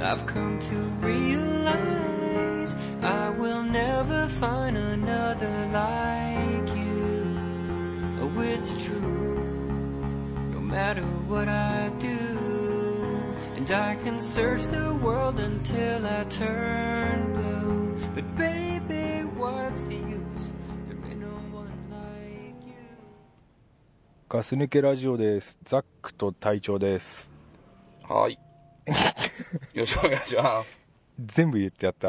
I've come to realize I will never find another like you. Oh, it's true. No matter what I do, and I can search the world until I turn blue. But baby, what's the use? There ain't no one like you. ガス抜けラジオです。ザックと隊長です。はい。よろしくお願いします。全部言ってやった。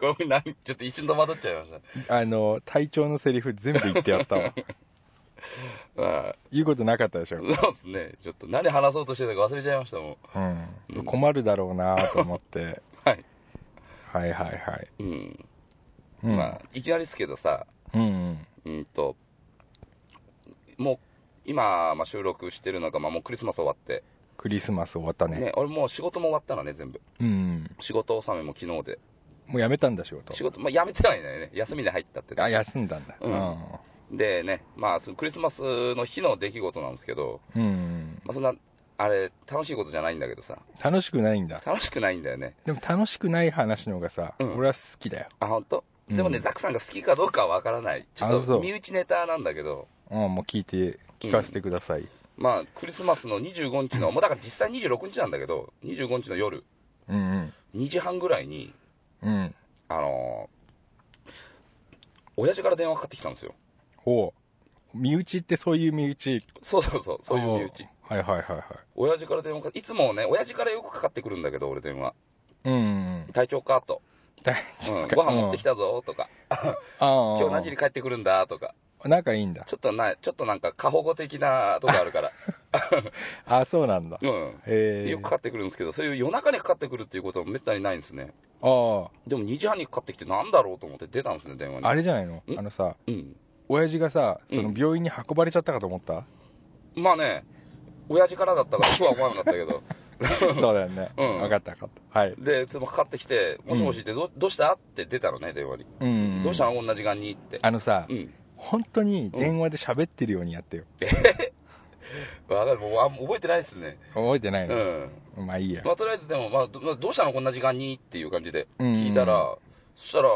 ごめん、何ちょっと一瞬戸惑っちゃいましあの、隊長のセリフ全部言ってやったわ。た。あ言うことなかったでしょ。ーそうですね。ちょっと何話そうとしてたか忘れちゃいましたもん。うん。困るだろうなと思って。はい。はいはいはい。うん。うん、まあ、いきなりですけどさ、うんうん。うんと、もう、今、まあ、収録してるのが、まあ、もうクリスマス終わって、クリスマス終わったね。ね、俺もう仕事も終わったのね、全部。うん。仕事納めも昨日で。もうやめたんだ仕事。仕事、まあ、辞めてはいないね。休みで入ったって。あ、休んだんだ。でね、まあ、そのクリスマスの日の出来事なんですけど、うん。まあ、そんな、あれ、楽しいことじゃないんだけどさ、楽しくないんだ。楽しくないんだよね。でも楽しくない話の方がさ、うん俺は好きだよ。あ、本当？うんでもね、ザックさんが好きかどうかはわからない。ちょっと身内ネタなんだけど、うん、もう聞いて、聞かせてください。まあ、クリスマスの25日の、もうだから実際26日なんだけど、25日の夜、うん2時半ぐらいに、うん。うん。あのー親父から電話かかってきたんですよ。ほう。身内ってそういう身内。そうそうそう、そういう身内。はいはいはいはい。親父から電話かいつもね、親父からよくかかってくるんだけど、俺電話。うんうん。体調か？と。大うん、ご飯持ってきたぞとか、ああ。今日何時に帰ってくるんだ？とか、仲いいんだ。ちょっとな、ちょっとなんか過保護的なとこあるから。あそうなんだ。うん。へえ。よくかかってくるんですけど、そういう夜中にかかってくるっていうことはめったにないんですね。あでも2時半にかかってきてなんだろうと思って出たんですね、電話あ。に。あれじゃないの？ん？あのさ、うん。親父がさ、そのうん病院に運ばれちゃったかと思った、まあね、親父からだったからそうは思わなかったけど。そうだよね。うん分かった分かった。はい。で、そのかかってきて、もしもしってど、どうした？って出たのね、電話に。うん。どうした？のこんな時間にって。あのさ、うん。本当に電話で喋ってるようにやってよ。わかる、もう覚えてないですね。覚えてないうの、ん。まあいいや。まあ、とりあえずでも、まあ、どまあどうしたのこんな時間にっていう感じでうん聞いたら、そしたら、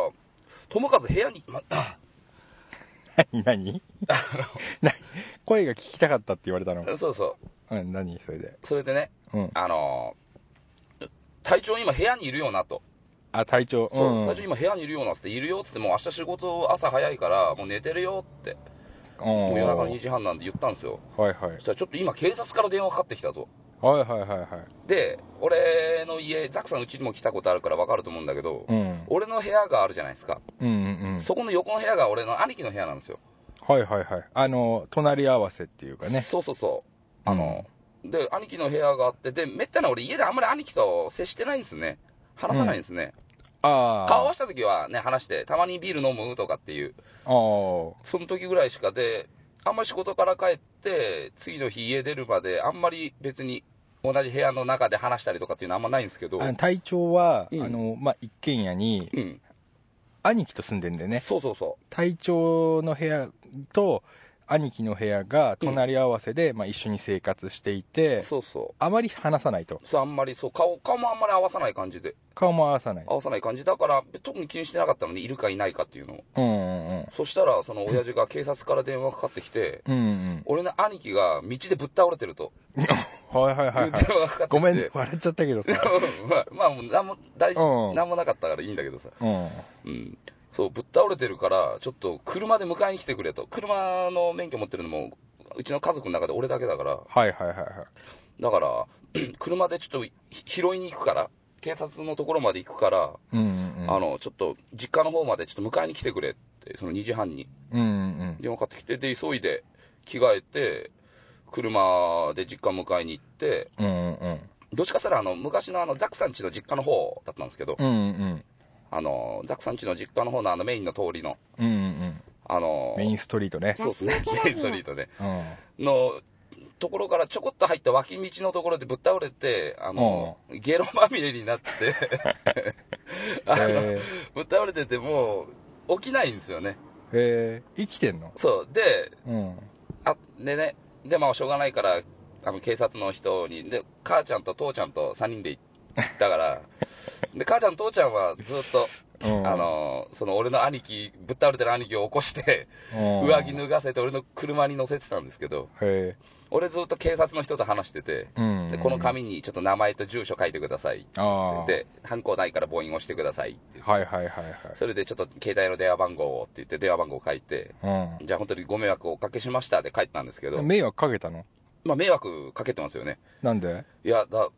友和部屋に、ま、何？何？何？声が聞きたかったって言われたの？そうそう。うん、何？それで。それでね、うん。あのー隊長今部屋にいるよなと。あ、隊長。そう、ん。隊長今部屋にいるよなっつって、いるよっつって、もう明日仕事朝早いから、もう寝てるよって、うん。もう夜中の2時半なんで言ったんですよ。はいはいそ。したらちょっと今警察から電話かかってきたと。はいはいはいはい。で、俺の家、ザックさんうちにも来たことあるから分かると思うんだけど、うん。俺の部屋があるじゃないですか。うんうんうん。そこの横の部屋が俺の兄貴の部屋なんですよ。はいはいはい。あの、隣り合わせっていうかね。そうそうそう。あの、で、兄貴の部屋があって、で、めったに俺家であんまり兄貴と接してないんですね。話さないんですね。顔合わせた時はね、話して、たまにビール飲むとかっていう。その時ぐらいしかで、あんまり仕事から帰って、次の日家出るまで、あんまり別に同じ部屋の中で話したりとかっていうのはあんまないんですけど、あの隊長は、うんあの、まあ、一軒家に、うん。兄貴と住んでんでね。そうそうそ隊長の部屋と兄貴の部屋が隣り合わせで、まあ、一緒に生活していてう。そうそう。あまり話さないと。そう、あんまり、そう、顔、顔もあんまり合わさない感じで、顔も合わさない。合わさない感じ。だから、特に気にしてなかったのに、いるかいないかっていうのを。うんうんうん。そしたら、その親父が警察から電話かかってきて、うんうん。俺の兄貴が道でぶっ倒れてると、はいはいはい電はいごめんね。笑っちゃったけどさ。まあ、まあ、もうなんも大丈うん。なんもなかったからいいんだけどさ、うん。うん、そう、ぶっ倒れてるから、ちょっと車で迎えに来てくれと、車の免許持ってるのも、うちの家族の中で俺だけだから、はいはいはいはい。だから、車でちょっとひ拾いに行くから、警察のところまで行くから、うんうんうん。あの、ちょっと実家の方までちょっと迎えに来てくれって、その2時半に。うんうん電話かかってきて、で、急いで着替えて、車で実家迎えに行って、うんうんうん。どっちかしたらあの昔のあのザックさん家の実家の方だったんですけど、うんうんあのザックさん家の実家の方のあのメインの通りの、うんうんあのメインストリートね。そうですね、メインストリートで、うん。のところからちょこっと入った脇道のところでぶっ倒れて、あの、ゲロまみれになって、あの、えぶっ倒れててもう起きないんですよね。ー、えー、生きてんの？そう。で、うん。あ、でね、で、まあしょうがないから、あの、警察の人に、で、母ちゃんと父ちゃんと3人で行ったから、で、母ちゃん父ちゃんはずっと、うん。あの、その俺の兄貴、ぶっ倒れてる兄貴を起こして、うん。上着脱がせて俺の車に乗せてたんですけど、へ俺ずっと警察の人と話してて、えうん。でこの紙にちょっと名前と住所書いてくださいって言って、で、犯行ないから母印押してくださいって言って。はいはいはいそれでちょっと携帯の電話番号をって言って電話番号を書いて、はいじゃあ本当にご迷惑をおかけしましたで帰ったんですけどうん、迷惑かけたの？まあ迷惑かけてますよね。なんで？いや、だ、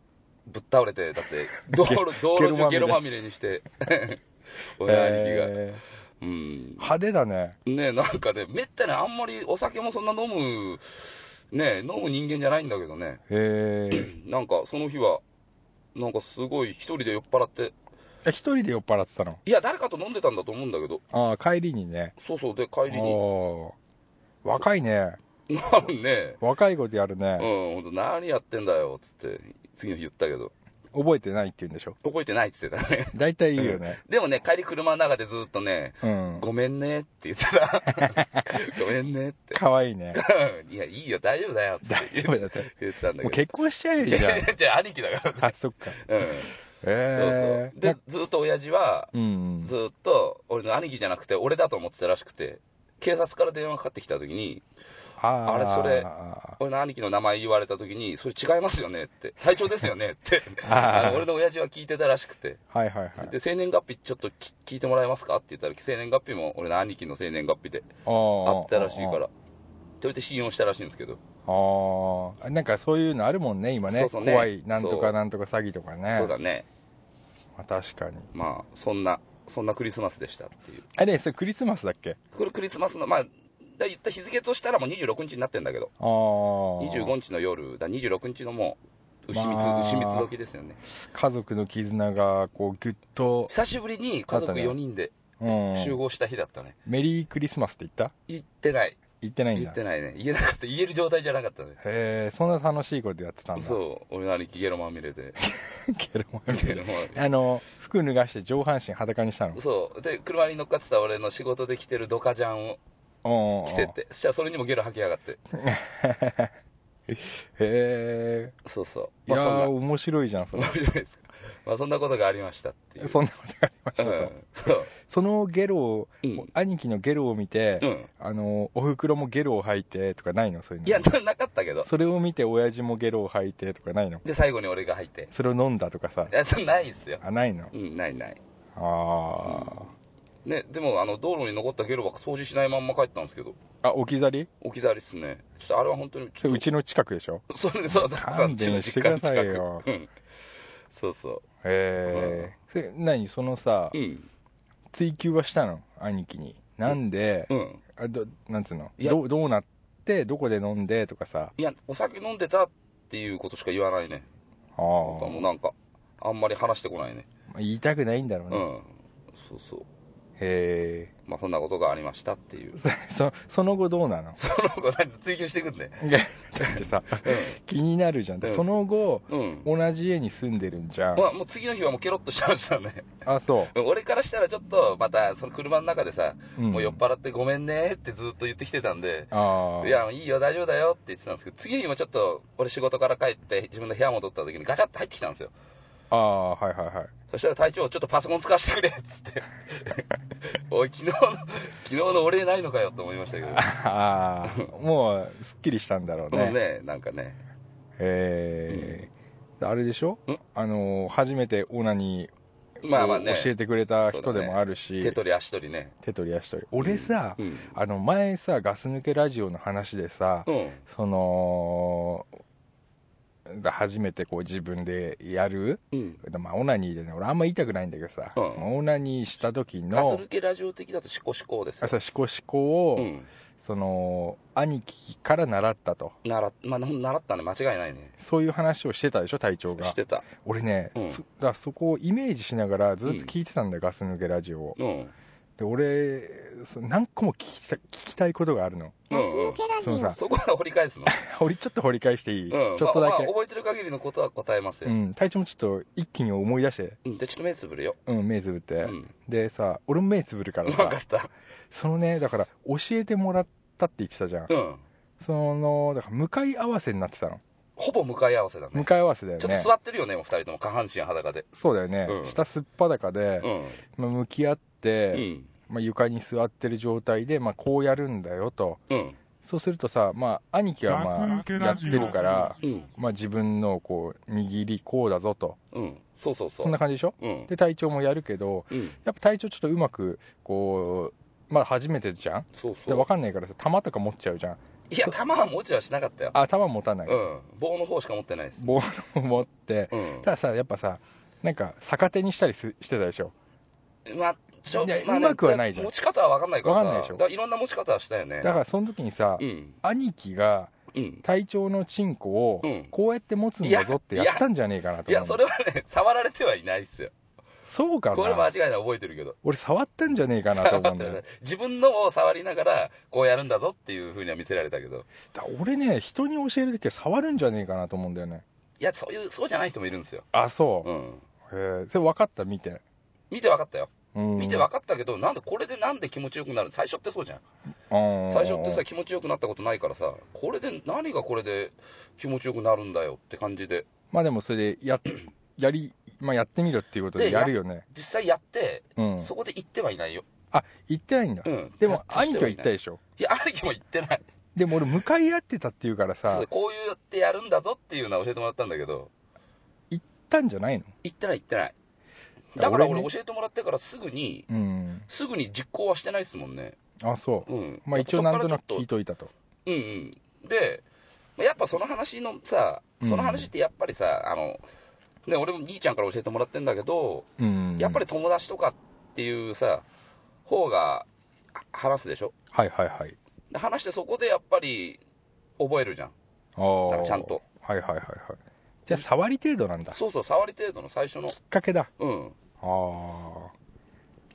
ぶっ倒れて、だって、道路、道路中ゲロまみれにして、親兄貴が。えうん。ー、。派手だね。ねなんかね、めったにあんまりお酒もそんな飲む、ね飲む人間じゃないんだけどね。へえ なんかその日は、なんかすごい一人で酔っ払って、え一人で酔っ払ってたの？いや、誰かと飲んでたんだと思うんだけど、ああ帰りにね。そうそう、で、帰りに、若いね。なんね、若いことやるうん、ね、ほんと何やってんだよ、つって、次の日言ったけど、覚えてないって言うんでしょ？覚えてないっつってたね。大体言うよねでもね、帰り車の中でずっとね、うんごめんねって言ってた。ごめんねって。かわいいね いや、いいよ、大丈夫だよ、つって大丈夫だって言ってたんだもうけど。結婚しちゃえよじゃ じゃあ、兄貴だから。ああそっかうん。へそうえそう。で、ずっと親父は、うんずっと、俺の兄貴じゃなくて、俺だと思ってたらしくて、警察から電話かかってきた時に、あれそれ俺の兄貴の名前言われた時に、それ違いますよねって、隊長ですよねって、俺の親父は聞いてたらしくて、はいはいはい。で、生年月日ちょっとき聞いてもらえますかって言ったら、生年月日も俺の兄貴の生年月日でああったらしいから、それで信用したらしいんですけど、ああなんかそういうのあるもんね今ね。そうそうね。怖いなんとかなんとか詐欺とかね。そうだね、まあ、確かに。まあ、そんな、そんなクリスマスでしたっていう。あれそれクリスマスだっけ？これクリスマスの、まあ、だ言った日付としたらもう26日になってんだけど、ああ25日の夜、だ26日のもう、牛蜜、まあ牛蜜時ですよね。家族の絆がこうぐっと、久しぶりに家族4人でうん、集合した日だったね。メリークリスマスって言った？言ってない。言ってないんだ言ってないね。言えなかった。言える状態じゃなかったね。へえそんな楽しいことやってたんだそう。俺の兄貴ゲロまみれで。ゲロまみれ。あの服脱がして上半身裸にしたの？そう。で、車に乗っかってた俺の仕事で着てるドカジャンをお着てて、そしたらそれにもゲロ吐きやがって。へえそうそう。いやまあ、そんなー、面白いじゃんそれ面白いですか。まあ、そんなことがありましたっていう。そんなことがありましたと、うん。そう。そのゲロを、うん兄貴のゲロを見て、うん。あのおふくろもゲロを吐いてとかないの？そういうのいや、ななかったけど。それを見て親父もゲロを吐いてとかないの？で、最後に俺が入って。それを飲んだとかさいや、そんないですよ。あないの？うん、ないない。あね、でも、あの、道路に残ったゲロばっか掃除しないまんま帰ったんですけど、ーあ置き去り？置き去りっすね。ちょっとあれは本当に、うちの近くでしょ？それ、そう、ザックさん勘弁してくださいようちの実家の近くうん。そうそへえそれ何？そのさう。うん。追求はしたの？兄貴になんで、うん。あどなんつうの？どうどうなって？どこで飲んで？とかさいや、お酒飲んでたっていうことしか言わないね。あなんかもうあなんか、あんまり話してこないね。言いたくないんだろうね、うん。そうそう。へまあ、そんなことがありましたっていう。え そその後どうなの？その子、何追求してくんね。い やだってさ気になるじゃんその後うん。うん。同じ家に住んでるんじゃんまあ、もう次の日はもうケロッとしてましたね。あそ 俺からしたらちょっと、また、その車の中でさ、う、うんもう酔っ払ってごめんねってずっと言ってきてたんで、ああいや、いいよ、大丈夫だよって言ってたんですけど、次の日もちょっと、俺仕事から帰って、自分の部屋戻った時にガチャって入ってきたんですよ。ああはいはいはいそしたら隊長、ちょっとパソコン使わせてくれっつって。おい、昨日の、昨日のお礼ないのかよと思いましたけど。ああもうすっきりしたんだろうねもうね、なんかね。へえ、あれでしょ？ん？あの初めてオナニーまあまあね、教えてくれた人でもあるし、手取り足取りね。手取り足取り俺さ、うん。あの前さガス抜けラジオの話でさ、うん。そのだ初めてこう自分でやる、うん。まあ、オナニーでね、俺あんま言いたくないんだけどさ、うんまあオナニーした時ガスの、抜けラジオ的だとシコシコですよ。シコシコを、うん。その、兄貴から習ったと。習っ、まあ、な習ったね、間違いないね。そういう話をしてたでしょ、隊長がし。てた。俺ね、うんそだそこをイメージしながらずっと聞いてたんだよ、ガス抜けラジオを。うん。で、俺、そ何個も聞きた聞きたいことがあるの。うん、うん。そのさ、そこは掘り返すの？俺ちょっと掘り返していい、うん。ちょっとだけ。まあまあ覚えてる限りのことは答えますよ。うん、隊長もちょっと一気に思い出して、うん。で、ちょっと目つぶるよ。うん、目つぶって。うん。でさ、俺も目つぶるからさ分か、った。そのね、だから教えてもらったって言ってたじゃん。うん。その、だから向かい合わせになってたの。ほぼ向かい合わせだね向。かい合わせだよちょっとね。座ってるよね、もう二人とも下半身裸で。そうだよね。うん下すっぱだかで、うん。まあ、向き合って、うん。まあ、床に座ってる状態で、まあ、こうやるんだよと。うん。そうするとさ、まあ、兄貴はまあ、やってるから、うん。まあ、自分のこう、握りこうだぞと。うん。そうそうそう。そんな感じでしょ？うん。で、隊長もやるけど、うん。やっぱ隊長ちょっとうまく、こう、まあ、初めてじゃん？で、そうそう。わかんないからさ、弾とか持っちゃうじゃん。いや、弾は持ちはしなかったよ。あ、弾持たない。うん。棒の方しか持ってないです。ボールを持って、うん。たださ、やっぱさ、なんか逆手にしたりすしてたでしょ？まあ、ちょいやまあうまくはないじゃん持ち方は分かんないからさ。わかんないでしょだらいろんな持ち方はしたよね。だからその時にさ、うん。兄貴がうん。隊長のチンコをうんこうやって持つんだぞっていややったんじゃねえかなと思ういや、それはね、触られてはいないっすよ。そうかこれ間な違いない覚えてるけど。俺触ったんじゃねえかなと思うんだよね 自分のを触りながら、こうやるんだぞっていうふうには見せられたけど。だ俺ね人に教える時は触るんじゃねえかなと思うんだよねいや、そういう、そうじゃない人もいるんですよ。あそうう、ん。へえそれ分かった？見て見て分かったよ。うん見て分かったけど、なんで、これでなんで気持ちよくなる？最初ってそうじゃん。うん最初ってさ、気持ちよくなったことないからさ、これで、何がこれで気持ちよくなるんだよって感じで。まあでもそれでや やり、まあ、やってみろっていうことででやるよね実際やって、うんそこで言ってはいないよ。あ言ってないんだ、うん。でもた兄貴は言ったいでしょいや、兄貴も言ってない。でも俺向かい合ってたっていうからさこうやってやるんだぞっていうのは教えてもらったんだけど、言ったんじゃないの？言ってない言ってない。だからら俺教えてもらってからすぐに、うんすぐに実行はしてないですもんね。あそううん。まあ一応なんとなく聞いといたとうんうん。で、まあやっぱその話のさ、その話ってやっぱりさ、あの、ね、俺も兄ちゃんから教えてもらってんだけど、うんやっぱり友達とかっていうさ、方があ話すでしょ？はいはいはいで話してそこでやっぱり覚えるじゃん。ああちゃんと。はいはいはいはいじゃあ触り程度なんだきっそうそう、触り程度の最初の。かけだうん。ああ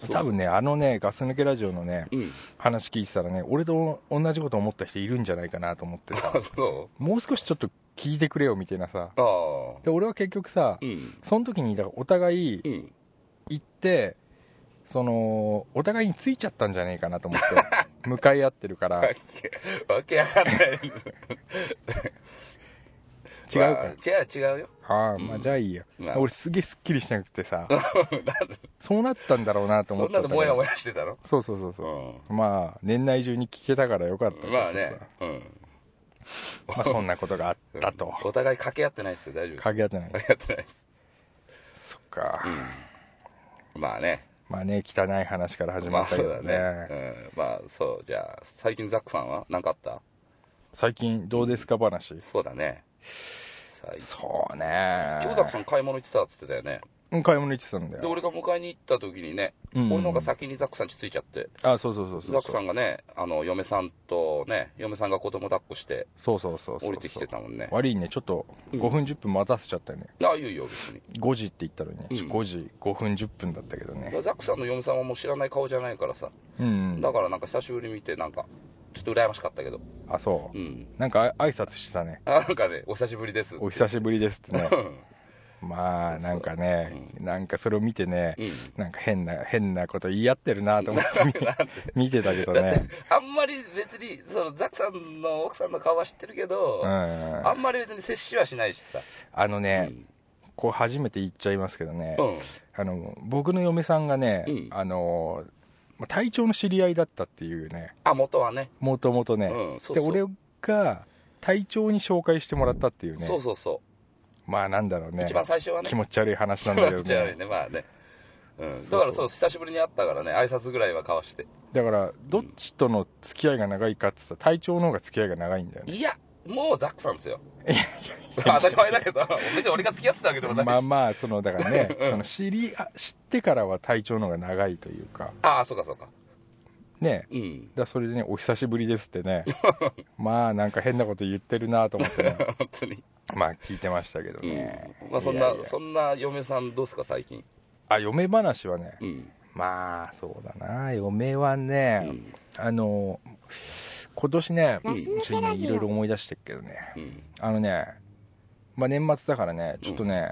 多分ねあのねガス抜けラジオのねうん。話聞いてたらね俺と同じこと思った人いるんじゃないかなと思ってさあ、そう。もう少しちょっと聞いてくれよみたいなさああ。で俺は結局さうん。その時にだからお互いうん。行ってそのお互いについちゃったんじゃねえかなと思って 向かい合ってるからわけわかんない。違うか、まあ違う違うよ。ああうんまあじゃあいいや、まあ俺すげえすっきりしなくてさ そうなったんだろうなと思そんなのもやもやしてたの？そうそうそうそうう、まあ年内中に聞けたからよかったけどまあね。うん。まあそんなことがあったとお互い掛け合ってないですよ、大丈夫です。鍵合ってない掛け合ってないです。そっか、うん。まあね。まあね汚い話から始まったけどそうだね,、ね。うん。まあそう、じゃあ、最近ザックさんは何かあった？最近どうですか話そうだね。そうね。今日ザックさん買い物行ってたっつってたよね。うん買い物行ってたんだで、よ、俺が迎えに行った時にね、うん。俺の方が先にザックさんちついちゃって、あそうそうそうそうザックさんがね、あの、嫁さんとね、嫁さんが子供抱っこしてそうそうそうそう降りてきてたもんね。悪いねちょっとうん。5分10分待たせちゃったよね、ああ、いいよ、別に。5時って言ったのに、うん。5時5分10分だったけどね。ザックさんの嫁さんはもう知らない顔じゃないからさ、うん。だからなんか久しぶりに見て、なんか、ちょっと羨ましかったけど、あそう。うん。なんかあ挨拶してたね。あ、なんかね、お久しぶりです。お久しぶりですってね。うん。まあなんかねなんかそれを見てねうん。なんか変な変なこと言い合ってるなと思って見 見てたけどね。あんまり別に、そのザックさんの奥さんの顔は知ってるけど、うん。あんまり別に接しはしないしさ。あのね、こう初めて言っちゃいますけどね、うん。あの僕の嫁さんがね、うん。あのまあ隊長の知り合いだったっていうねあ、元はね。もともとね、うん、そうそう。で俺が隊長に紹介してもらったっていうねそうそうそまあなんだろうう。ね一番最初はね。気持ち悪い話なんだけどね気持ち悪いね、まあね。うん、だからそう、久しぶりに会ったからね、挨拶ぐらいは交わして。だからどっちとの付き合いが長いかって言ったら隊長の方が付き合いが長いんだよねいや、もうザックさんですよ。当たり前だけど、別に俺が付き合ってたわけでもないし。まあまあそのだからね、うんその知りあ知ってからは体調の方が長いというかああ、そうかそうか。ねうん。だそれでねお久しぶりですってね まあなんか変なこと言ってるなと思ってね 本当に。まあ聞いてましたけどうんね、。まあそんな、いやそんな嫁さんどうすか、最近？あ嫁話はねうん。まあそうだな嫁はうね、ん。あの今年ねうんちょっとねいろいろ思い出してるけどねうん。あのね、まあ、年末だからねちょっとね、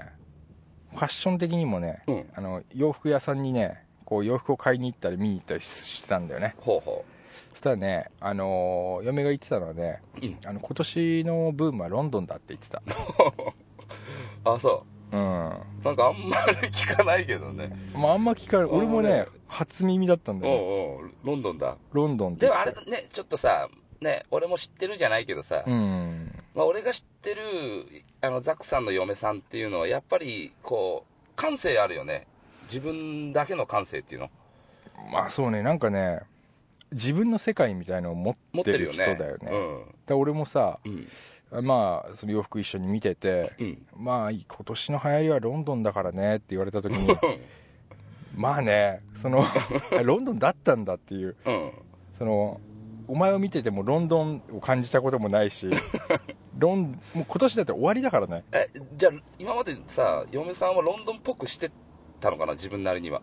ファッション的にもねうん。あの洋服屋さんにねこう洋服を買いに行ったり見に行ったりしてたんだよねほうほそしたらね、あの嫁が言ってたのはねう。うん。あの今年のブームはロンドンだって言ってた あ、そうんう。なんかあんまり聞かないけどね。まああんま聞かない俺もね初耳だったんだよ、ね、おうおう、ロンドンだ。ロンドンってでもあれね、ちょっとさ、ね、俺も知ってるじゃないけどさ、うんまあ、俺が知ってるあのザックさんの嫁さんっていうのは、やっぱりこう、感性あるよね。自分だけの感性っていうの。まあそうねなんかね自分の世界みたいのを持持っててるよね。人だよねで俺もさうん。まあその洋服一緒に見ててうん。うん。まあ今年の流行りはロンドンだからねって言われた時にまあねその ロンドンだったんだっていううん。そのお前を見ててもロンドンを感じたこともないし ロンもう今年だって終わりだからねえ、じゃあ、今までさ、嫁さんはロンドンっぽくしてたのかな、自分なりには？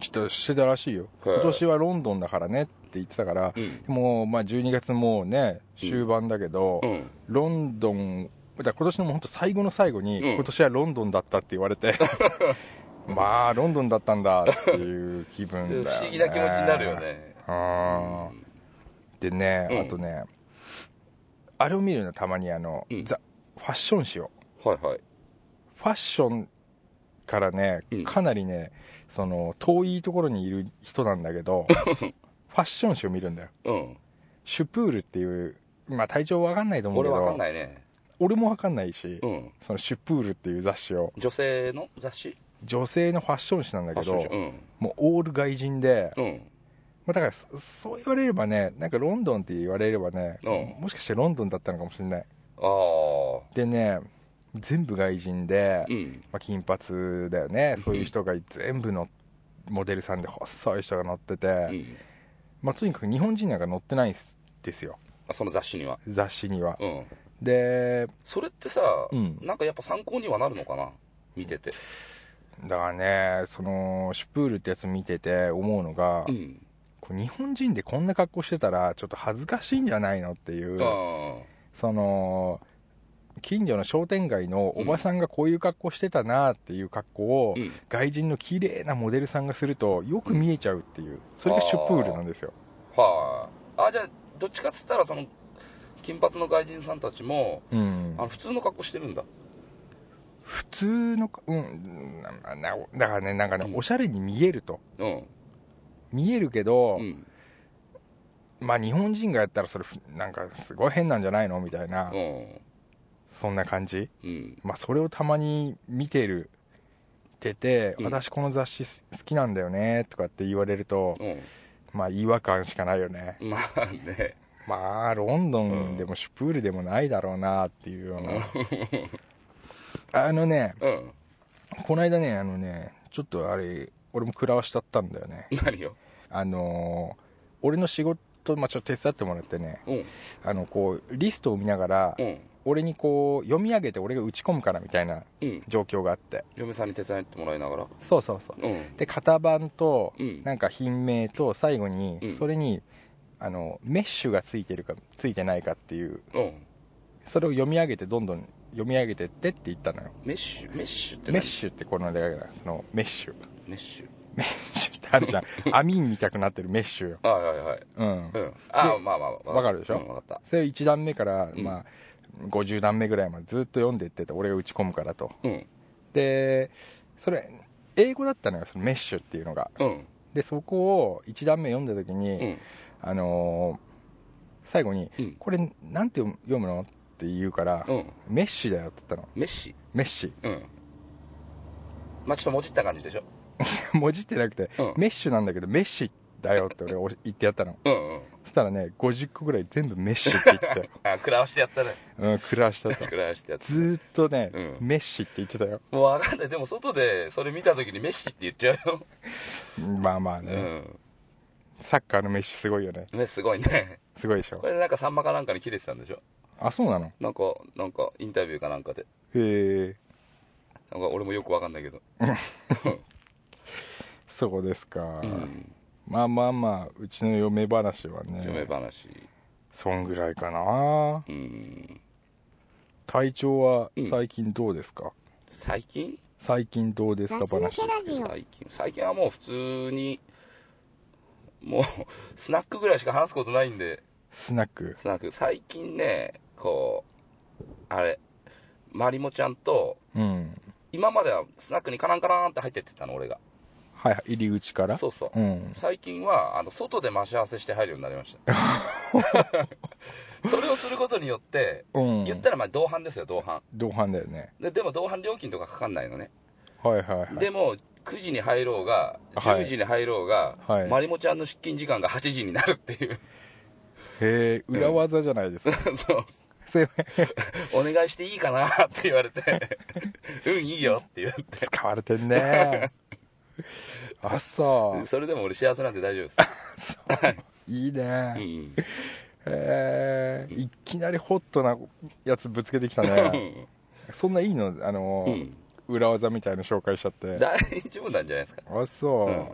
ちょっとしてたらしいよ。今年はロンドンだからねって言ってたからうん。もうまあ12月もうね終盤だけど、うん。ロンドンだ今年のもう本当最後の最後に、うん。今年はロンドンだったって言われて まあロンドンだったんだっていう気分だよ、ね、不思議な気持ちになるよね。うんでね、うん。あとねあれを見るのたまにあの、うん。ザ・ファッション誌をはいはい。ファッションからねうん。かなりねその遠いところにいる人なんだけど ファッション誌を見るんだようん。シュプールっていうまあ体調わかんないと思うけど俺わかんないね。俺もわかんないし、うん。そのシュプールっていう雑誌を女性の雑誌？女性のファッション誌なんだけどファッション誌もうオール外人で、うん。うん。まあ、だからそそう言われればねなんかロンドンって言われればね、うんもしかしてロンドンだったのかもしれないああ。でね全部外人で、うん。まあ、金髪だよねそういう人が全部のモデルさんで細い人が乗ってて、うん。まあ、とにかく日本人なんか乗ってないんですよあその雑誌には？雑誌にはうん。でそれってさ、うんなんかやっぱ参考にはなるのかな？見てて。だからねそのシュプールってやつ見てて思うのが、うん。こう日本人でこんな格好してたらちょっと恥ずかしいんじゃないのっていうあその近所の商店街のおばさんがこういう格好してたなっていう格好を、あ。うん。外人の綺麗なモデルさんがするとよく見えちゃうっていうそれがシュプールなんですよはい、あ。じゃあ、どっちかっつったら、その、金髪の外人さんたちも、うんあの普通の格好してるんだ。普通のかうんななだからねなんかね、うんおしゃれに見えるとうん。見えるけど、うん。まあ日本人がやったらそれなんかすごい変なんじゃないのみたいな、うん。そんな感じ？うん。まあそれをたまに見てるてて、うん私この雑誌好きなんだよねとかって言われると、うまあ違和感しかないよねん。まあね。まあロンドンでもシュプールでもないだろうなっていうような、あのねうん。この間ねあのねちょっとあれ俺も食らわしちゃったんだよね何よ。あのー俺の仕事、まあ、ちょっと手伝ってもらってねうん。あのこうリストを見ながらうん。俺にこう読み上げて俺が打ち込むからみたいなうん。状況があって嫁さんに手伝ってもらいながら。そうそうそううん。で型番とうん。なんか品名と最後にうんそれにあのメッシュがついてるかついてないかっていううん。それを読み上げてどんどん読み上げてってって言ったのよメッシュ？メッシュって何？メッシュってこのだからそのメッシュメッシュ。メッシュってあるじゃん 網みたくなってるメッシュよあはいはいはい。うんうん。あまあまあ。わかるでしょ？うん、わかった。それ1段目から、うんまあ50段目ぐらいまでずっと読んでってて俺が打ち込むからとうん。でそれ英語だったのよそのメッシュっていうのがうん。でそこを1段目読んだ時に、うん。あのー最後にうん「これなんて読むの?」って言うからうん。「メッシュだよ」って言ったのメッシ？メッシうん。まあちょっともじった感じでしょ。ュ もじってなくて、うん。メッシュなんだけどメッシだよって俺お言ってやったの。うんうん。そしたらね50個ぐらい全部メッシって言ってたよ。あ食らわしてやったね。うん食らわした。と食らわしてやったずーっとね、うん。メッシって言ってたよ。もう分かんない。でも外でそれ見た時にメッシって言っちゃうよ、まあまあうね、ん。サッカーのメッシすごいよね。ねすごいね。すごいでしょ。これでなんかサンマかなんかに切れてたんでしょ？あそうなの？なんかなんかインタビューかなんかで。へえ。なんか俺もよく分かんないけど、そうですか、うん、まあまあまあうちの嫁話はね嫁話。そんぐらいかな。うん。体調は最近どうですか、最近？最近どうですか話最近。最近はもう普通にもうスナックぐらいしか話すことないんで。スナック？スナック。最近ねこうあれまりもちゃんとうん。今まではスナックにカランカランって入ってってたの俺がはいはい入り口から？そうそう。うん。最近はあの外で待ち合わせして入るようになりました。それをすることによってうん。言ったらまあ同伴ですよ同伴。同伴だよね。ででも同伴料金とかかかんないのね。はいはいはい。でも9時に入ろうがはい。10時に入ろうが、はい。まりもちゃんの出勤時間が8時になるっていう。へえ裏技じゃないですか、そう。せ お願いしていいかなって言われて。うんいいよって言って。使われてんねあそう。それでも俺幸せなんで大丈夫です。いいね、うん。へえいきなりホットなやつぶつけてきたね。そんないいの？あの、うん。裏技みたいの紹介しちゃって。大丈夫なんじゃないですか？あそう、うん。へ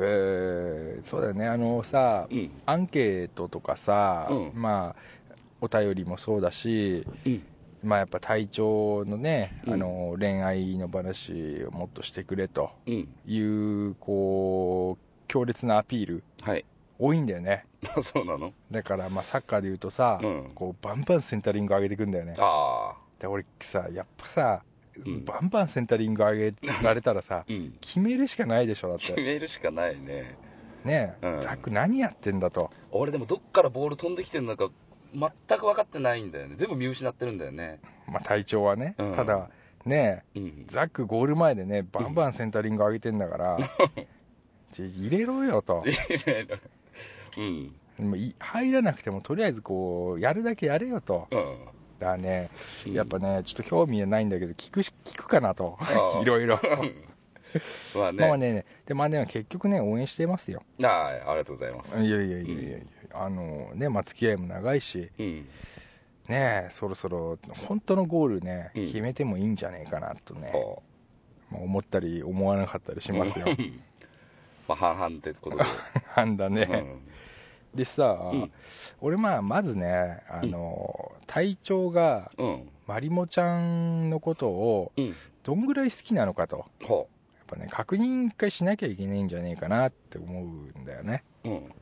えそうだよね。あのさうん。アンケートとかさ、うん。まあお便りもそうだしうんまあやっぱ体調のね、うん。あの恋愛の話をもっとしてくれとうん。いうこう強烈なアピールはい。多いんだよね。そうなの？だからまあサッカーで言うとさ、うん。こうバンバンセンタリング上げてくんだよね。ああで俺さやっぱさ、うん。バンバンセンタリング上げられたらさうん。決めるしかないでしょだっ決てめるしかないね。ねえ、うん。ザック何やってんだと。俺でもどっからボール飛んできてるのか全く分かってないんだよね。全部見失ってるんだよね。まあ体調はね、うん。ただねえうん。ザックゴール前でねバンバンセンタリング上げてんだから、ちょ入れろよと。うん。でもい入らなくてもとりあえずこうやるだけやれよと。うん。だからね。うん。やっぱねちょっと興味はないんだけど聞くし聞くかなと。いろいろ まあね。まあねでまあね結局ね応援してますよ。ああありがとうございます。いやいやいやいやいや、あのねまあ付き合いも長いしうん。ねそろそろ本当のゴールね、うん。決めてもいいんじゃねえかなとね、こまあ、思ったり思わなかったりしうますよ。うん。まあ半々ってことで。なんだね、うん。でさ、うん。俺まあまずねあの、隊長がうん。まりもちゃんのことをうん。どんぐらい好きなのかとぱね確認一回しなきゃいけないんじゃねえかなって思うんだよね。ううん。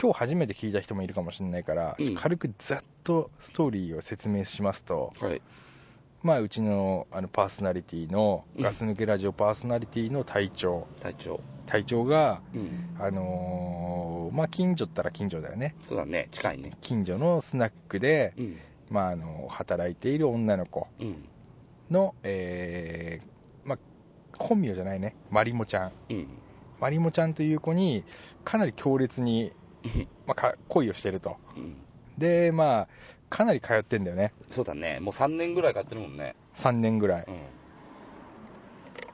今日初めて聞いた人もいるかもしれないから、うん。軽くざっとストーリーを説明しますと、はい。まあ、うちのあのパーソナリティのうん。ガス抜けラジオパーソナリティの隊長。隊長。隊長が、うん。あのーまあ、近所ったら近所だよね。そうだね。近いね。近所のスナックで、うん。まあ、あの働いている女の子うん。の、えーまあ、本名じゃないね。まりもちゃん。うん。まりもちゃんという子にかなり強烈に、まあ、か恋をしてると。うん。でまあかなり通ってんだよね。そうだね。もう3年ぐらい買ってるもんね。3年ぐらい。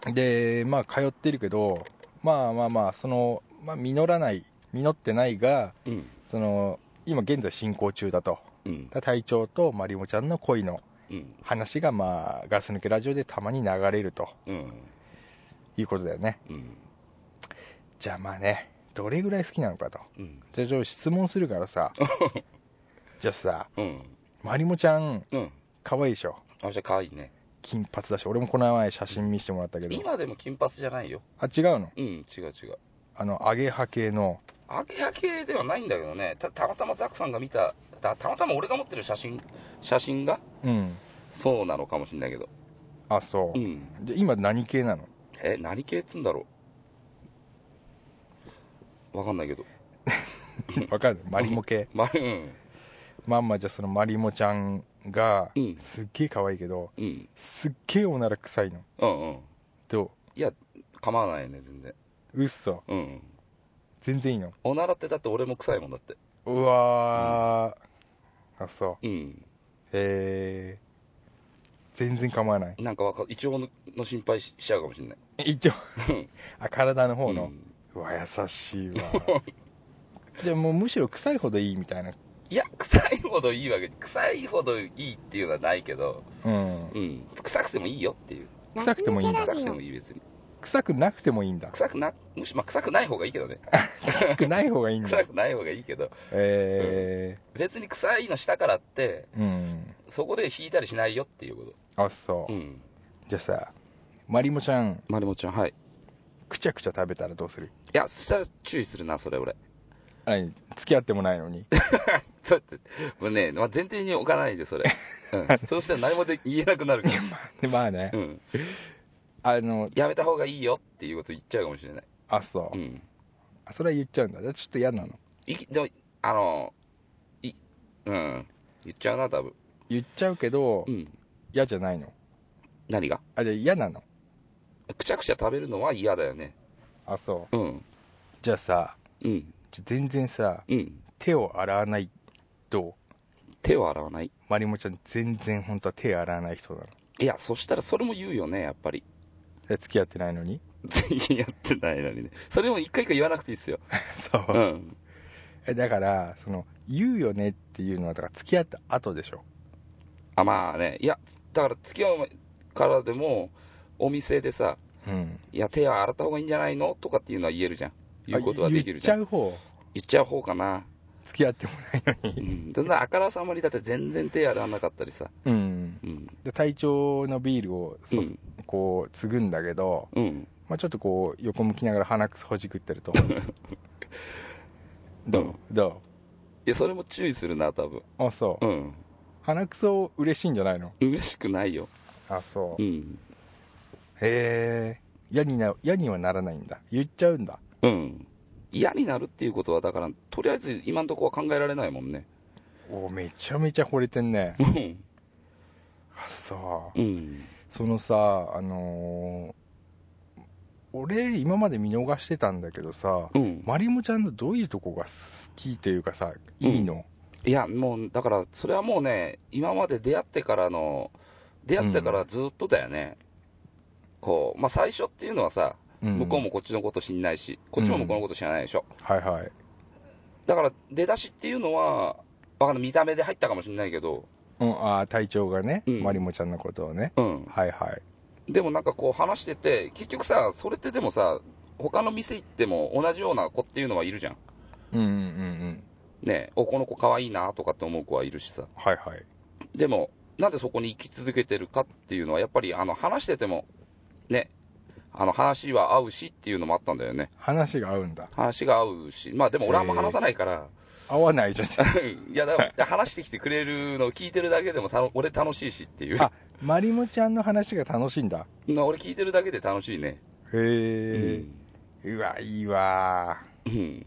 うん。でまあ通ってるけどまあまあまあその、まあ、実らない実ってないがうん。その今現在進行中だと。うん。だ隊長とまりもちゃんの恋のうん。話がまあガス抜けラジオでたまに流れると。うんいうことだよね。うん。じゃあまあねどれぐらい好きなのかと。うん。じゃあちょっと質問するからさ。じゃあさうん。まりもちゃんうん。可愛いでしょ？あじゃあ可愛いね。金髪だし。俺もこの前写真見せてもらったけど。今でも金髪じゃないよ。あ違うの？うん違う違う。あのアゲハ系の。アゲハ系ではないんだけどね。たたまたまザックさんが見たたたまたま俺が持ってる写真写真がうん。そうなのかもしれないけど。あそう。う、ん。で今何系なの？え何系っつうんだろう。わかんないけど。わかる？マリモ系？まうん。まんまじゃあそのマリモちゃんがうん。すっげえ可愛いけどうん。すっげえおなら臭いの。うんうん。どいや構わないね全然。ううっそうん。全然いいの？おならってだって俺も臭いもんだって。うわー、あそう。うん。へえ全然構わない。なんかわか一応のの心配ししちゃうかもしれない一応。あ体の方の、うわ優しいわ。じゃあもうむしろ臭いほどいいみたいな。いや臭いほどいいわけ臭いほどいいっていうのはないけど。うん。うん。臭くてもいいよっていう。臭くてもいいんだ。臭くてもいい別に臭くなくてもいいんだ。臭くなむしろまあ臭くない方がいいけどね。臭くない方がいいんだ。臭くない方がいいけど。え別に臭いのしたからってー、うん。そこで引いたりしないよっていうこあそう、とうん。じゃあさまりもちゃん。まりもちゃんはい。いくちゃくちゃ食べたらどうする？やそしたら注意するなそれ俺。何付き合ってもないのに。そうやってもうね、まあ、前提に置かないでそれ、うん、そうしたら何もで言えなくなる。から、でまあね、うん、あのやめた方がいいよっていうこと言っちゃうかもしれない、あそう、うん、あそれは言っちゃうんだ。じゃあちょっと嫌なの。いきでもあのいうん。言っちゃうな多分。言っちゃうけどうん。嫌じゃないの。何が？あ嫌なのくちゃくちゃ食べるのは嫌だよね。あそう。うん。じゃあさうん。じゃあ全然さうん。手を洗わないど手を洗わない？うまりもちゃん全然本当は手洗わない人なの。いやそしたらそれも言うよねやっぱり。で付き合ってないのに？全然やってないのにね。それも一回一回言わなくていいですよ。そう。うん。えだからその言うよねっていうのはだから付き合った後でしょ？あまあね。いやだから付き合うからでもお店でさうんいや手は洗った方がいいんじゃないの？とかっていうのは言えるじゃん。言うことはできるじゃん。言っちゃう方。言っちゃう方かな。付き合ってもない。のうにんそんなあからさまにだって全然手洗わなかったりさ。うん。うん。で体調のビールをそ、うん。こう継ぐんだけど、うん。まあ、ちょっとこう横向きながら鼻くそほじくってると。どう？どいやそれも注意するな多分。うあそう。うん。鼻くそ嬉しいんじゃないの？嬉しくないよ。あそう。うんへえ嫌にな嫌にはならないんだ。言っちゃうんだ。うん。嫌になるっていうことはだからとりあえず今のところは考えられないもんね。おめちゃめちゃ惚れてんね。うん。あそう。うん。そのさあのー俺今まで見逃してたんだけどさうん。まりもちゃんのどういうとこが好きというかさいいの、いやもうだからそれはもうね今まで出会ってからの出会ってからずっとだよね、こうまあ最初っていうのはさうん。向こうもこっちのこと知んないし、こっちも向こうのこと知らないでしょ、はいはい。だから出だしっていうのはわかんない見た目で入ったかもしれないけどうん、あー体調がね、うん。まりもちゃんのことをね。うん。はいはい。でもなんかこう話してて結局さそれってでもさ他の店行っても同じような子っていうのはいるじゃん。うんうんうんうん。ねえおこの子可愛いなとかって思う子はいるしさ。はいはい。でもなんでそこに行き続けてるかっていうのはやっぱりあの話しててもね。あの話は合うしっていうのもあったんだよね。話が合うんだ。話が合うし。まあでも俺あんま話さないから、合わないじゃん。いやだから話してきてくれるのを聞いてるだけでもたの俺楽しいしっていう。あまりもちゃんの話が楽しいんだ。まあ俺聞いてるだけで楽しいね。へえ、うわいいわ。うん、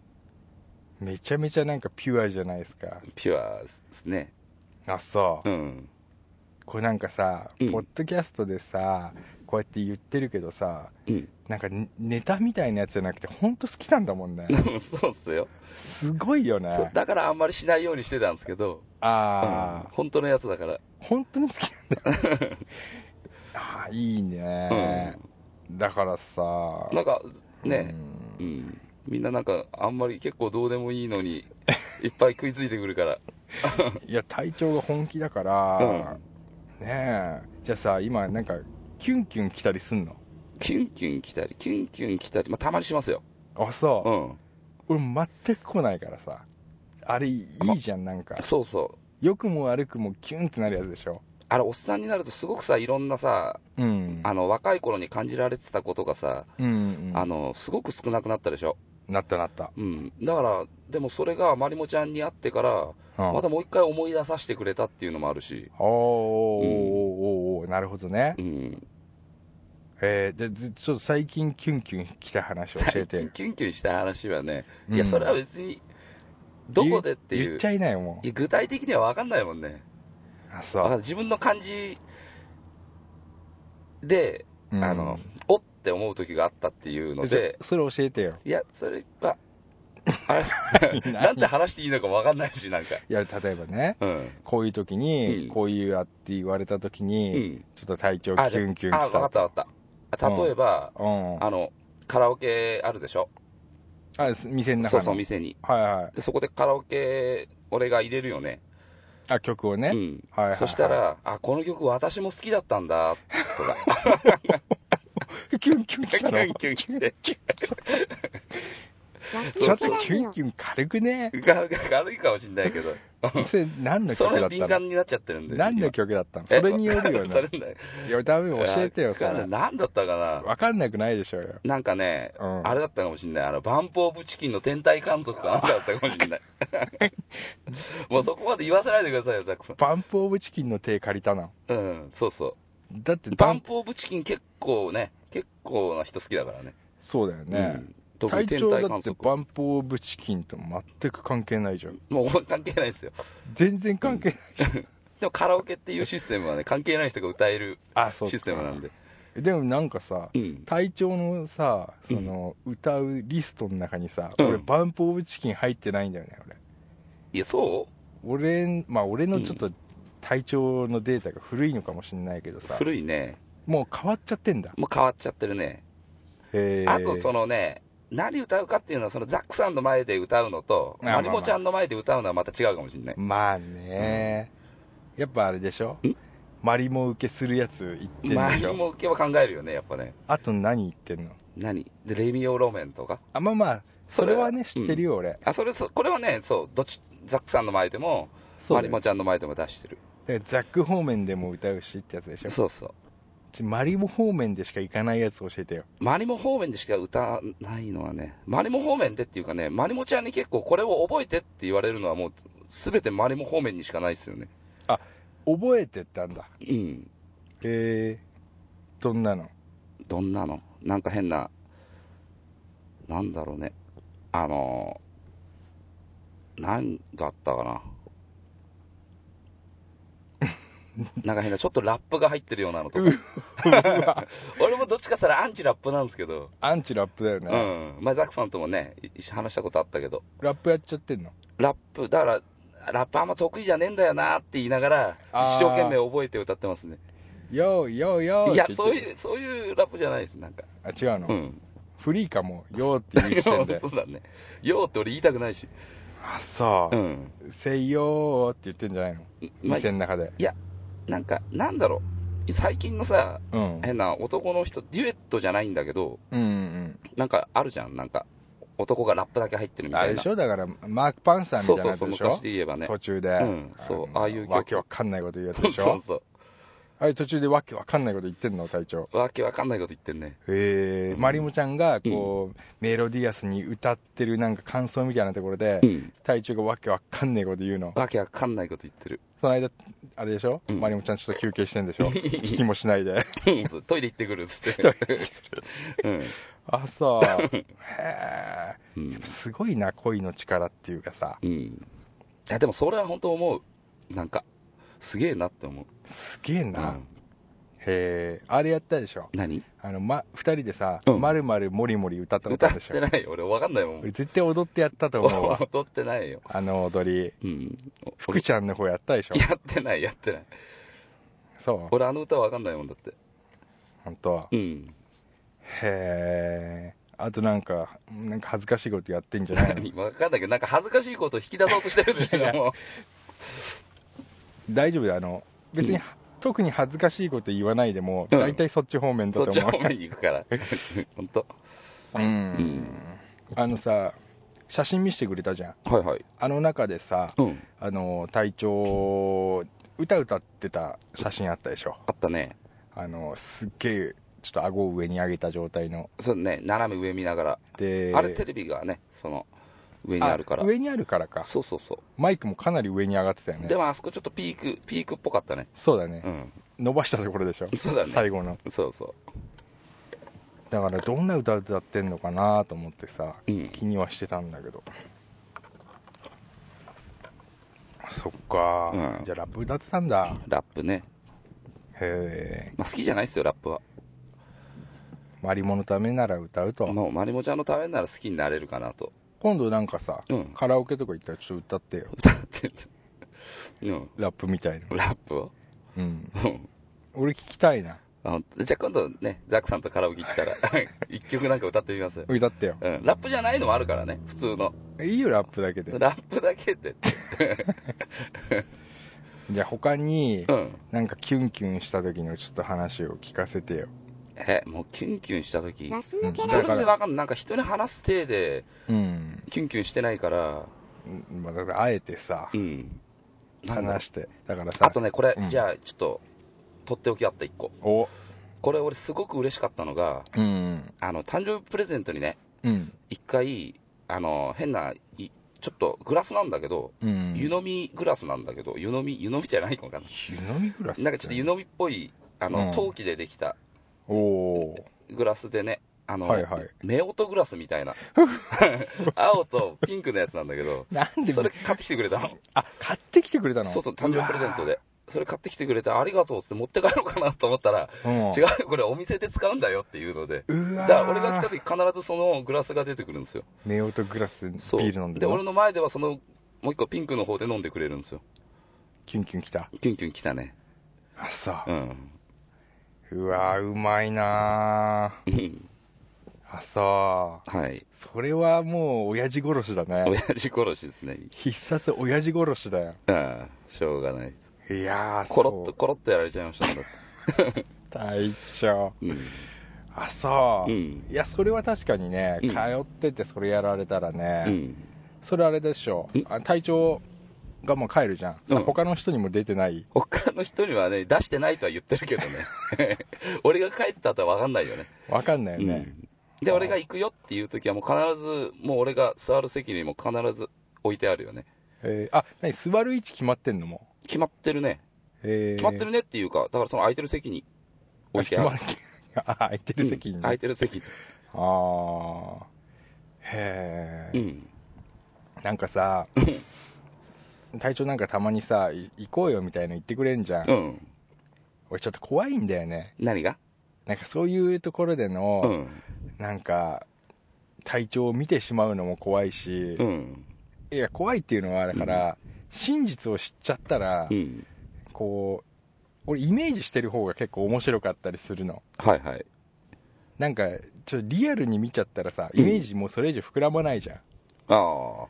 うん、めちゃめちゃなんかピュアじゃないですか。ピュアですね。あそう、うん。これなんかさ、うん。ポッドキャストでさこうやって言ってるけどさうん。なんかネネタみたいなやつじゃなくて本当好きなんだもんね。そうっすよ。すごいよね。だからあんまりしないようにしてたんですけど、ああ、うん。本当のやつだから、本当に好きなんだ。ああいいね、だからさ。なんかね、ううん。ん、みんななんかあんまり結構どうでもいいのに いっぱい食いついてくるから、いや体調が本気だから、ねえ。じゃあさ今なんかキュンキュン来たりすんの？キュンキュン来たりキュンキュン来たり、まあ、たまにしますよ、あそう。う、ん、俺全く来ないからさ。あれいいじゃんなんか。そうそう。良くも悪くもキュンってなるやつでしょ？あれおっさんになるとすごくさいろんなさうん。あの若い頃に感じられてたことがさ、うんうん。あのすごく少なくなったでしょ、なったなった、うん、だからでもそれがまりもちゃんに会ってからうん、またもう一回思い出させてくれたっていうのもあるし、おーおーおーおーおーなるほどね、うん、えー、でずちょっと最近キュンキュン来た話教え最て近キュンキュンした話はね、うん。いやそれは別にどこでっていう言っちゃいないよもいや具体的には分かんないもんね。うあそう、自分の感じで、うん。あのおって思う時があったっていうのじゃでそれ教えてよ。いやそれは あれなんて話していいのか分かんないしなんか。いや例えばねうん。こういう時に、うん。こういうやって言われた時うに、ん。ちょっと体調キュンキュンあ分かった分かった例えば、うん。あのカラオケあるでしょ？あす店の中のそうそう店に。はいはい。でそこでカラオケ俺が入れるよね。あ曲をね、うん。はいはいはい。そしたらあこの曲私も好きだったんだ。とか。キュンキュンきキたの。ュンキュンして ちょっとキュンキュン軽くね？が軽いかもしんないけど。それ何のそ曲だったの？れ敏感になっちゃってるんで何の今曲だったの？えそれによるよ それね。ねいやダメ教えてよそわかんなれい何だったかな？わかんなくないでしょうよ、なんかね、うん、あれだったかもしんない。あのバンプ・オブ・チキンの天体観測かなんかだったかもしんない。もうそこまで言わせないでくださいよザックさん。バンプオブチキンの手借りたなうんそうそう。だってバンプ・オブ・チキン結構ね結構な人好きだからね。そうだよね、うん体調だってバンプオブチキンと全く関係ないじゃん。もう関係ないですよ。全然関係ない、でもカラオケっていうシステムはね関係ない人が歌えるあそうか。システムなんで。でもなんかさうん。隊長のさその、歌うリストの中にさ、うん。俺バンプオブチキン入ってないんだよね俺。いやそ俺まあ俺のちょっと体調のデータが古いのかもしれないけどうさ。古いね。もう変わっちゃってんだ。もう変わっちゃってるね。へえあとそのね何歌うかっていうのはそのザックさんの前で歌うのとあまあまあマリモちゃんの前で歌うのはまた違うかもしれない。まあね、やっぱあれでしょ？ん？マリモ受けするやつ言ってんマでしょ？リモ受けは考えるよねやっぱね。あと何言ってんの？何？でレミオロメンとか？あまあまあそれはね知ってるよ、俺。あそれそこれはねそうどっちザックさんの前でもマリそうだよ。モちゃんの前でも出してる。ザック方面でも歌うしってやつでしょ？そうそう。ちマリモ方面でしか行かないやつ教えてよマリモ方面でしか歌わないのはね、マリモ方面でっていうかね、マリモちゃんに結構これを覚えてって言われるのはもう、すべてマリモ方面にしかないですよね。覚えてったんだうん。へえどんなの？どんなの？なんか変な、なんだろうね。あのー、何があったかな。なんか変な、ちょっとラップが入ってるようなのとか。俺もどっちかしたらアンチラップなんですけど、アンチラップだようね、ん。前ザックさんともね、い話したことあったけど、ラップやっちゃってんの？ラップ、だから、ラップあんま得意じゃねえんだよなって言いながら、一生懸命覚えて歌ってますね。よーよーよーいやそういう、そういうラップじゃないです、なんか。あ違うの、うん。フリーかもよーって言う時点で そうだね。よーって俺言いたくないし。あそうう、ん。せいよーって言ってんじゃないの？まあ店の中でなんか、なんだろう。最近のさ、うん変な男の人、デュエットじゃないんだけど、うんうんなんかあるじゃん、なんか。男がラップだけ入ってるみたいな。あれでしょ？だからマーク・パンサーみたそそうそう、いうなやつでしょ？昔で言えばね。途中で、うんそうのああいう曲わけわかんないこと言うやつでしょ？そうそう。あれ途中でわけわかんないこと言ってんの？隊長わけわかんないこと言ってんね。へえうんマリモちゃんがこう、メロディアスに歌ってるなんか感想みたいなところで、うん。隊長がわけわかんないこと言うのわけわかんないこと言ってる。その間あれでしょ、うんマリモちゃんちょっと休憩してんでしょ？聞きもしないで トイレ行ってくるっつって。うん。あそうへえうん。すごいな恋の力っていうかさうん。いや、でもそれは本当思う。なんか、すげえなって思う。すげえな、うんへえあれやったでしょ何？あの、ま、二人でさ「うんまるまるもりもり」歌ったこと歌っあるでしょてないよ。俺わかんないもん。俺絶対踊ってやったと思うわ 踊ってないよ。あの踊りうん。福ちゃんの方やったでしょやってない、やってない。そう？俺あの歌わかんないもんだって。本当？はうん。へえあとなんかなんか恥ずかしいことやってんじゃないの？わかんないけど、なんか恥ずかしいことを引き出そうとしてるでしいやょ。も大丈夫？だよあの別に、うん特に恥ずかしいこと言わないでも、うん大体そっち方面うそっち方面に行くから。本当。うん、んあのさ写真見せてくれたじゃんはいはい。あの中でさうん。あの隊長歌歌ってた写真あったでしょあったね。あのすっげえちょっと顎を上に上げた状態のそうね、斜め上見ながら。であれテレビがね、その、上にあるから。上にあるからかそうそうそマイクもかなり上に上がってたよう。ねでもあそこちょっとピーク、ピークっぽかったね。そうだねう、ん。伸ばしたところでしょそうだね。最後のそうそだからどんな歌歌ってんのかなと思ってさう。うん。気にはしてたんだけどそっか、うんじゃあラップ歌ってたんだラップね。へえまあ、好きじゃないですよ、ラップは。マリモのためなら歌うと、もう、マリモちゃんのためなら好きになれるかなと今度なんかさ、うん。カラオケとか行ったらちょっと歌ってよ。歌ってるうん。ラップみたいな。ラップを？うん。うん。俺聞きたいな。あじゃあ今度ねザックさんとカラオケ行ったら 一曲なんか歌ってみますよ、歌ってよ。うん、ラップじゃないのもあるからね普通の。いいよラップだけで。ラップだけで。じゃあ他にうん。なんかキュンキュンした時のちょっと話を聞かせてよえもうキュンキュンした時。ガス抜けうんラジオ全然わかんないなんか人に話す体でうん。キュンキュンしてないから。うん。まあ、だからあえてさうん。話して。だからさあとねこれ、うん。じゃあちょっととっておきあった1個。お。これ俺すごく嬉しかったのがうん。あの誕生日プレゼントにねうん。一回あの変ないちょっとグラスなんだけど、うん。湯飲みグラスなんだけど湯飲み湯飲みじゃないのかな湯飲みグラスなんかちょっと湯飲みっぽいあの、うん。陶器でできたおおグラスでねあの、はいはい。目音グラスみたいな。青とピンクのやつなんだけどなんでそれ買ってきてくれたの？あ買ってきてくれたの？そうそう誕生日プレゼントで。それ買ってきてくれてありがとうって持って帰ろうかなと思ったらうわー違うよこれお店で使うんだよっていうので。だから俺が来た時必ずそのグラスが出てくるんですよ。目音グラスビそうール飲んでで俺の前ではそのもう一個ピンクの方で飲んでくれるんですよ。キュンキュンきた。キュンキュン来たね。あさうんうわーうまいなうんー。あさはい。それはもう親父殺しだね。親父殺しですね。必殺親父殺しだよ。うんしょうがない。いやーコロッとそう。コロッとやられちゃいましたね隊長うん。あそう、うん。いやそれは確かにね、うん。通っててそれやられたらね、うん。それあれでしょん。あ隊長がもう帰るじゃん、うん。他の人にも出てない。他の人にはね出してないとは言ってるけどね。俺が帰ったとは分かんないよね。わかんないよね、うん。で俺が行くよっていう時はもう必ずもう俺が座る席にも必ず置いてあるよね。えー。あ何座る位置決まってんのも？決まってるね。う、えー。決まってるねっていうかだからその空いてる席にあ置いてある。あ空いてる席に、うん空いてる席。ああへえ、うん。なんかさ隊長なんかたまにさい行こうよみたいな言ってくれんじゃん、うん。俺ちょっと怖いんだよね。何が？なんかそういうところでの、うん。なんか体調を見てしまうのも怖いし、うん。いや怖いっていうのはだから、真実を知っちゃったら、うん。こう俺イメージしてる方が結構面白かったりするの。はいはい。なんかちょっとリアルに見ちゃったらさうんイメージもうそれ以上膨らまないじゃん、あ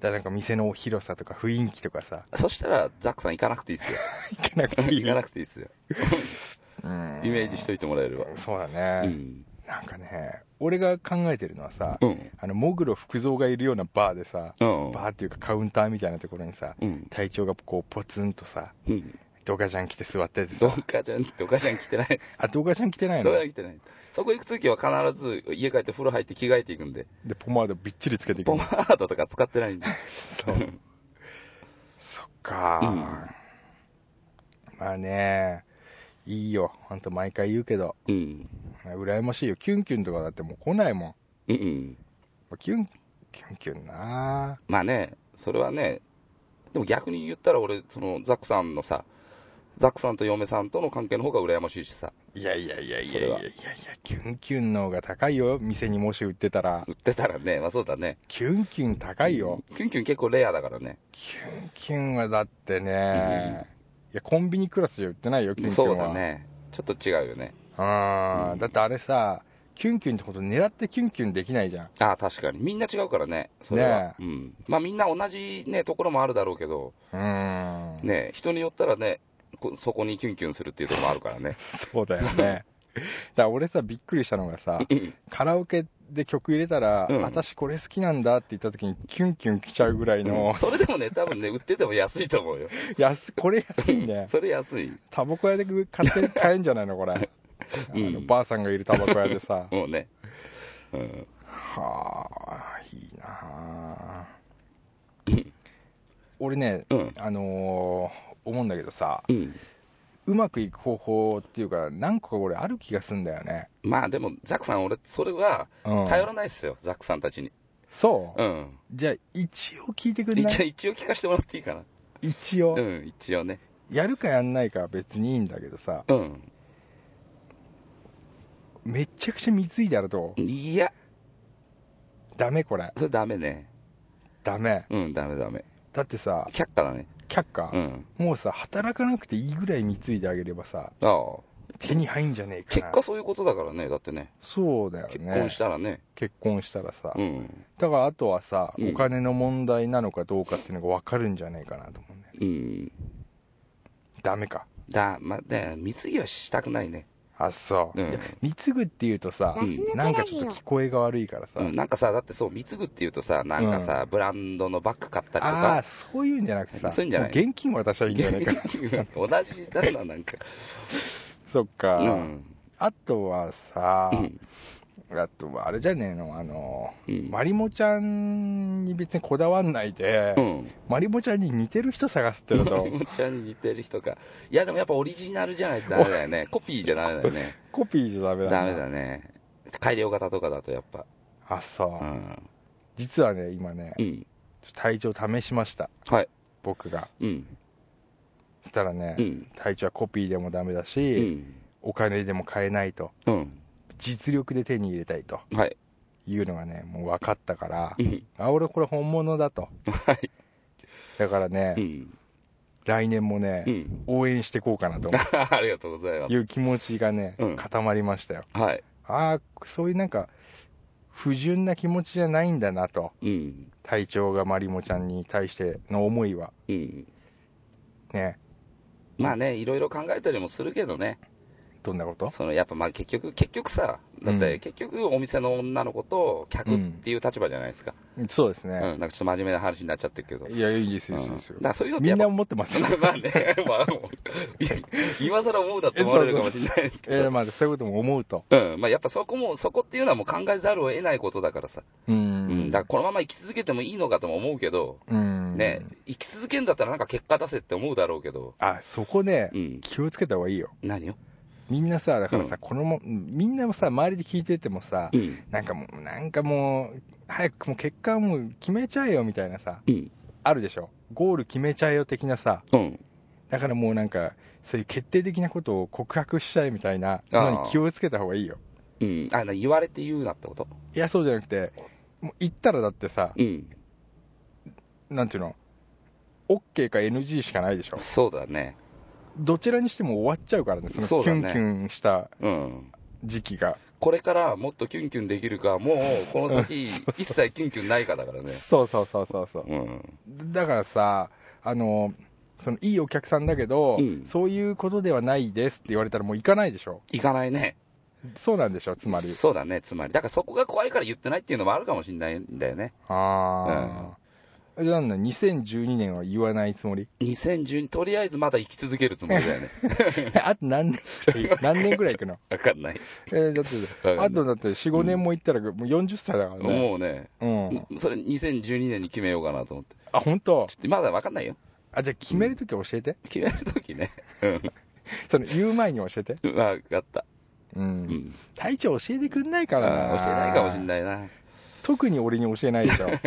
だからなんか店の広さとか雰囲気とかさ。あそしたらザックさん行かなくていいっすよ。行かなくていい？行かなくていいっすよ。うん。イメージしといてもらえれば。そうだうね、ん。なんかね俺が考えてるのはさ、うん。あのモグロ福蔵がいるようなバーでさ、うん。バーっていうかカウンターみたいなところにさうん。隊長がこうポツンとさうん。ドカジャン着て座っててどさ。うかちゃんどうかちゃん来てないあドカジャン着てないの？どうか来てないそこ行く時は必ず家帰って風呂入って着替えていくんで。でポマードびっちりつけていく。ポマードとか使ってないんで。そう。そっか、まあねいいよ。ほんと毎回言うけど。うん。羨ましいよ。キュンキュンとかだってもう来ないもん。うんうん。キュンキュンキュンな。まあねそれはねでも逆に言ったら俺そのザックさんのさザックさんと嫁さんとの関係の方が羨ましいしさ。いやいやいやいそれはいややいや。いやキュンキュンの方が高いよ。店にもし売ってたら。売ってたらね。まあそうだね。キュンキュン高いよ、キュンキュン結構レアだからね。キュンキュンはだってね、いやコンビニクラスじゃ売ってないよキュンキュンは。そうだね。ちょっと違うよね。あーうん。だってあれさキュンキュンってこと狙ってキュンキュンできないじゃん。ああ確かに。みんな違うからねそれは、ねうん、まあみんな同じねところもあるだろうけど。うーん。ね人によったらねこそこにキュンキュンするっていうところもあるからね。そうだよね。だから俺さびっくりしたのがさうん。カラオケで曲入れたら、うん。私これ好きなんだって言った時にキュンキュン来ちゃうぐらいの、それでもね多分ね売ってても安いと思うよ。安これ安いね。それ安い。タバコ屋で買って買えんじゃないのこれ、あのばあさんがいるタバコ屋でさ。もうね。うん。はあいいなあ。俺ねうん。あのー思うんだけどさうん。うまくいく方法っていうか何個か俺ある気がすんだよね、まあでもザックさん俺それはうん、頼らないっすよ、ザックさんたちに。そう、うん。じゃあ一応聞いてくんない？一応一応聞かせてもらっていいかな。一応、うん一応ね。やるかやんないかは別にいいんだけどさ。うん。めっちゃくちゃ貢いだらどう。いや。ダメこれ。それダメね。ダメ。うんダメダメ。だってさ却下だね却下、うん。もうさ働かなくていいぐらい貢いであげればさああ。手に入んじゃねえか結な果そういうことだからねだってね。そうだよね。結婚したらね。結婚したらさ、うん。だからあとはさ、うん。お金の問題なのかどうかっていうのが分かるんじゃないかなと思うね。うん。ダメか。だまあね貢ぎはしたくないねあそう、うん。いや貢ぐっていうとさ、うん。なんかちょっと聞こえが悪いからさ、うん、なんかさ、だってそう、貢ぐっていうとさ、なんかさ、ブランドのバッグ買ったりとああか、そういうんじゃなくてさそういうんじゃない。現金渡したらいいんじゃないかな。同じだな、なんか。そっか、うん。あとはさ、うん。あとはあれじゃねえのあの、うんマリモちゃんに別にこだわんないで、うん。マリモちゃんに似てる人探すってのと もちゃんに似てる人か。いや、でもやっぱオリジナルじゃないとダメだよね。コピーじゃダメだよね。コピーじゃダメだダメだね。改良型とかだとやっぱ。あそう、うん。実はね今ね、うん。体調試しましたはい。僕がうん。そしたらね、うん。体調はコピーでもダメだうし、ん。お金でも買えないとうん。実力で手に入れたいとはい。いうのがねもう分かったから、うん。あ俺これ本物だとはい。だからね、うん。来年もね、うん。応援していこうかなと ありがとうございまいう気持ちがね、うん固まりましたよす。はい。ああそういうなんか不純な気持ちじゃないんだなとうん。隊長がマリモちゃんに対しての思いはうん。ねまあね、いろいろ考えたりもするけどね。どんなこと？そのやっぱまあ結局、結局さ、だって結局お店の女の子と客っていう立場じゃないですか。そうですうん、ね、なんかちょっと真面目な話になっちゃってるけど。いやいいですよ、うんいいですよ。だからそういうのってみんな思ってますよ。まあね、まあ、いや今更思うだって思われるかもしれないですけえーど。まあそういうことも思うと。うん、まあやっぱそこも、そこっていうのはもう考えざるを得ないことだからさ。ううん、んだからこのまま生き続けてもいいのかとも思うけど、うん。ね、生き続けんだったらなんか結果出せって思うだろうけど、あそこね、うん、気をつけた方がいいよ。何よ。みんなさだからさ、うん。このもみんなもさ周りで聞いててもさ、うん、なんかもうなんかもう早くもう結果もう決めちゃえよみたいなさうん、あるでしょ？ゴール決めちゃえよ的なさ。うん。だからもうなんかそういう決定的なことを告白しちゃえみたいなのに気をつけた方がいいよ。うん、あな言われて言うなってこと？いやそうじゃなくてもう言ったらだってさうん、なんていうの？OK か NG しかないでしょ？そうだね。どちらにしても終わっちゃうからねそのキュンキュンしたうん。時期がこれからもっとキュンキュンできるか、もうこの先、一切キュンキュンないかだからね。そうそうそうそうそううん。だからさあのそのいいお客さんだけど、うんそういうことではないですって言われたらもう行かないでしょいかないね。そうなんでしょつまりそうだね、つまり。だからそこが怖いから言ってないっていうのもあるかもしれないんだよね。ああ、じゃあなんだ2012年は言わないつもり？2012、とりあえずまだ生き続けるつもりだよね。あと何年 何年ぐらい行くの？わかんない。えーだってあとだって45年も行ったらもう40歳だからね、もうね、うんそれ2012年に決めようかなと思って。あ本当？ちょっとまだわかんないよ。あじゃあ決めるとき教えて、決めるときね。うん。その言う前に教えてわかった。ううんん。隊長教えてくんないかあらな教えないかもしれないな。特に俺に教えないでしょ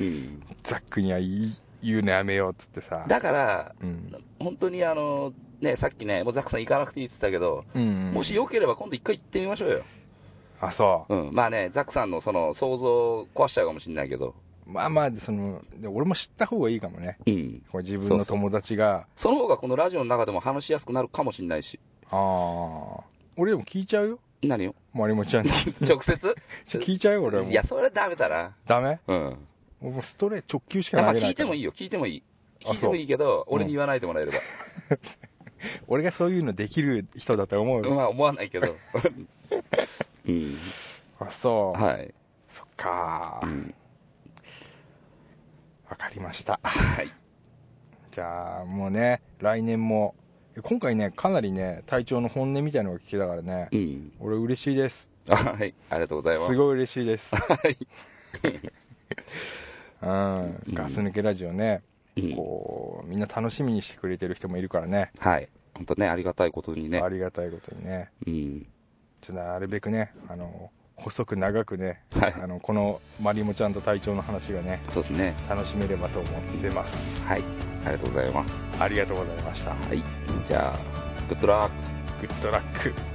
うん。ザックには言うのやめようっつってさだから、うん、本当にあの、ね、さっきね、もうザックさん行かなくていいって言ってたけど、うん、もしよければ今度一回行ってみましょうよ。あそううん。まあね、ザックさんのその想像を壊しちゃうかもしれないけど、まあまあそので俺も知った方がいいかもねうん。これ自分の友達がその方がこのラジオの中でも話しやすくなるかもしれないし。ああ俺でも聞いちゃうよ何を？マリモちゃんに直接？聞いちゃうよ俺はもういや、それはダメだな。ダメ？うん。俺もうストレート直球しかまあ投げないから聞いてもいいよ、聞いてもいい。あ聞いてもいいけど、俺に言わないでもらえれば。俺がそういうのできる人だと思うよ、まあ思わないけど。うん。あそう、はい。そっかわ、うん。かりましたはい。じゃあもうね来年も今回ねかなりね隊長の本音みたいなのが聞けたからねうん。俺嬉しいですあはい。ありがとうございます。すごい嬉しいですはい。うんガス抜けラジオね、うんこうみんな楽しみにしてくれてる人もいるからねはい。本当ね、ありがたいことにねあ。りがたいことにねうん。ちょっとなるべくねあの細く長くね、はいあのこのマリモちゃんと隊長の話がねそうですね。楽しめればと思ってますはい。ありがとうございます。ありがとうございましたはい。じゃあ、 Good luck。Good luck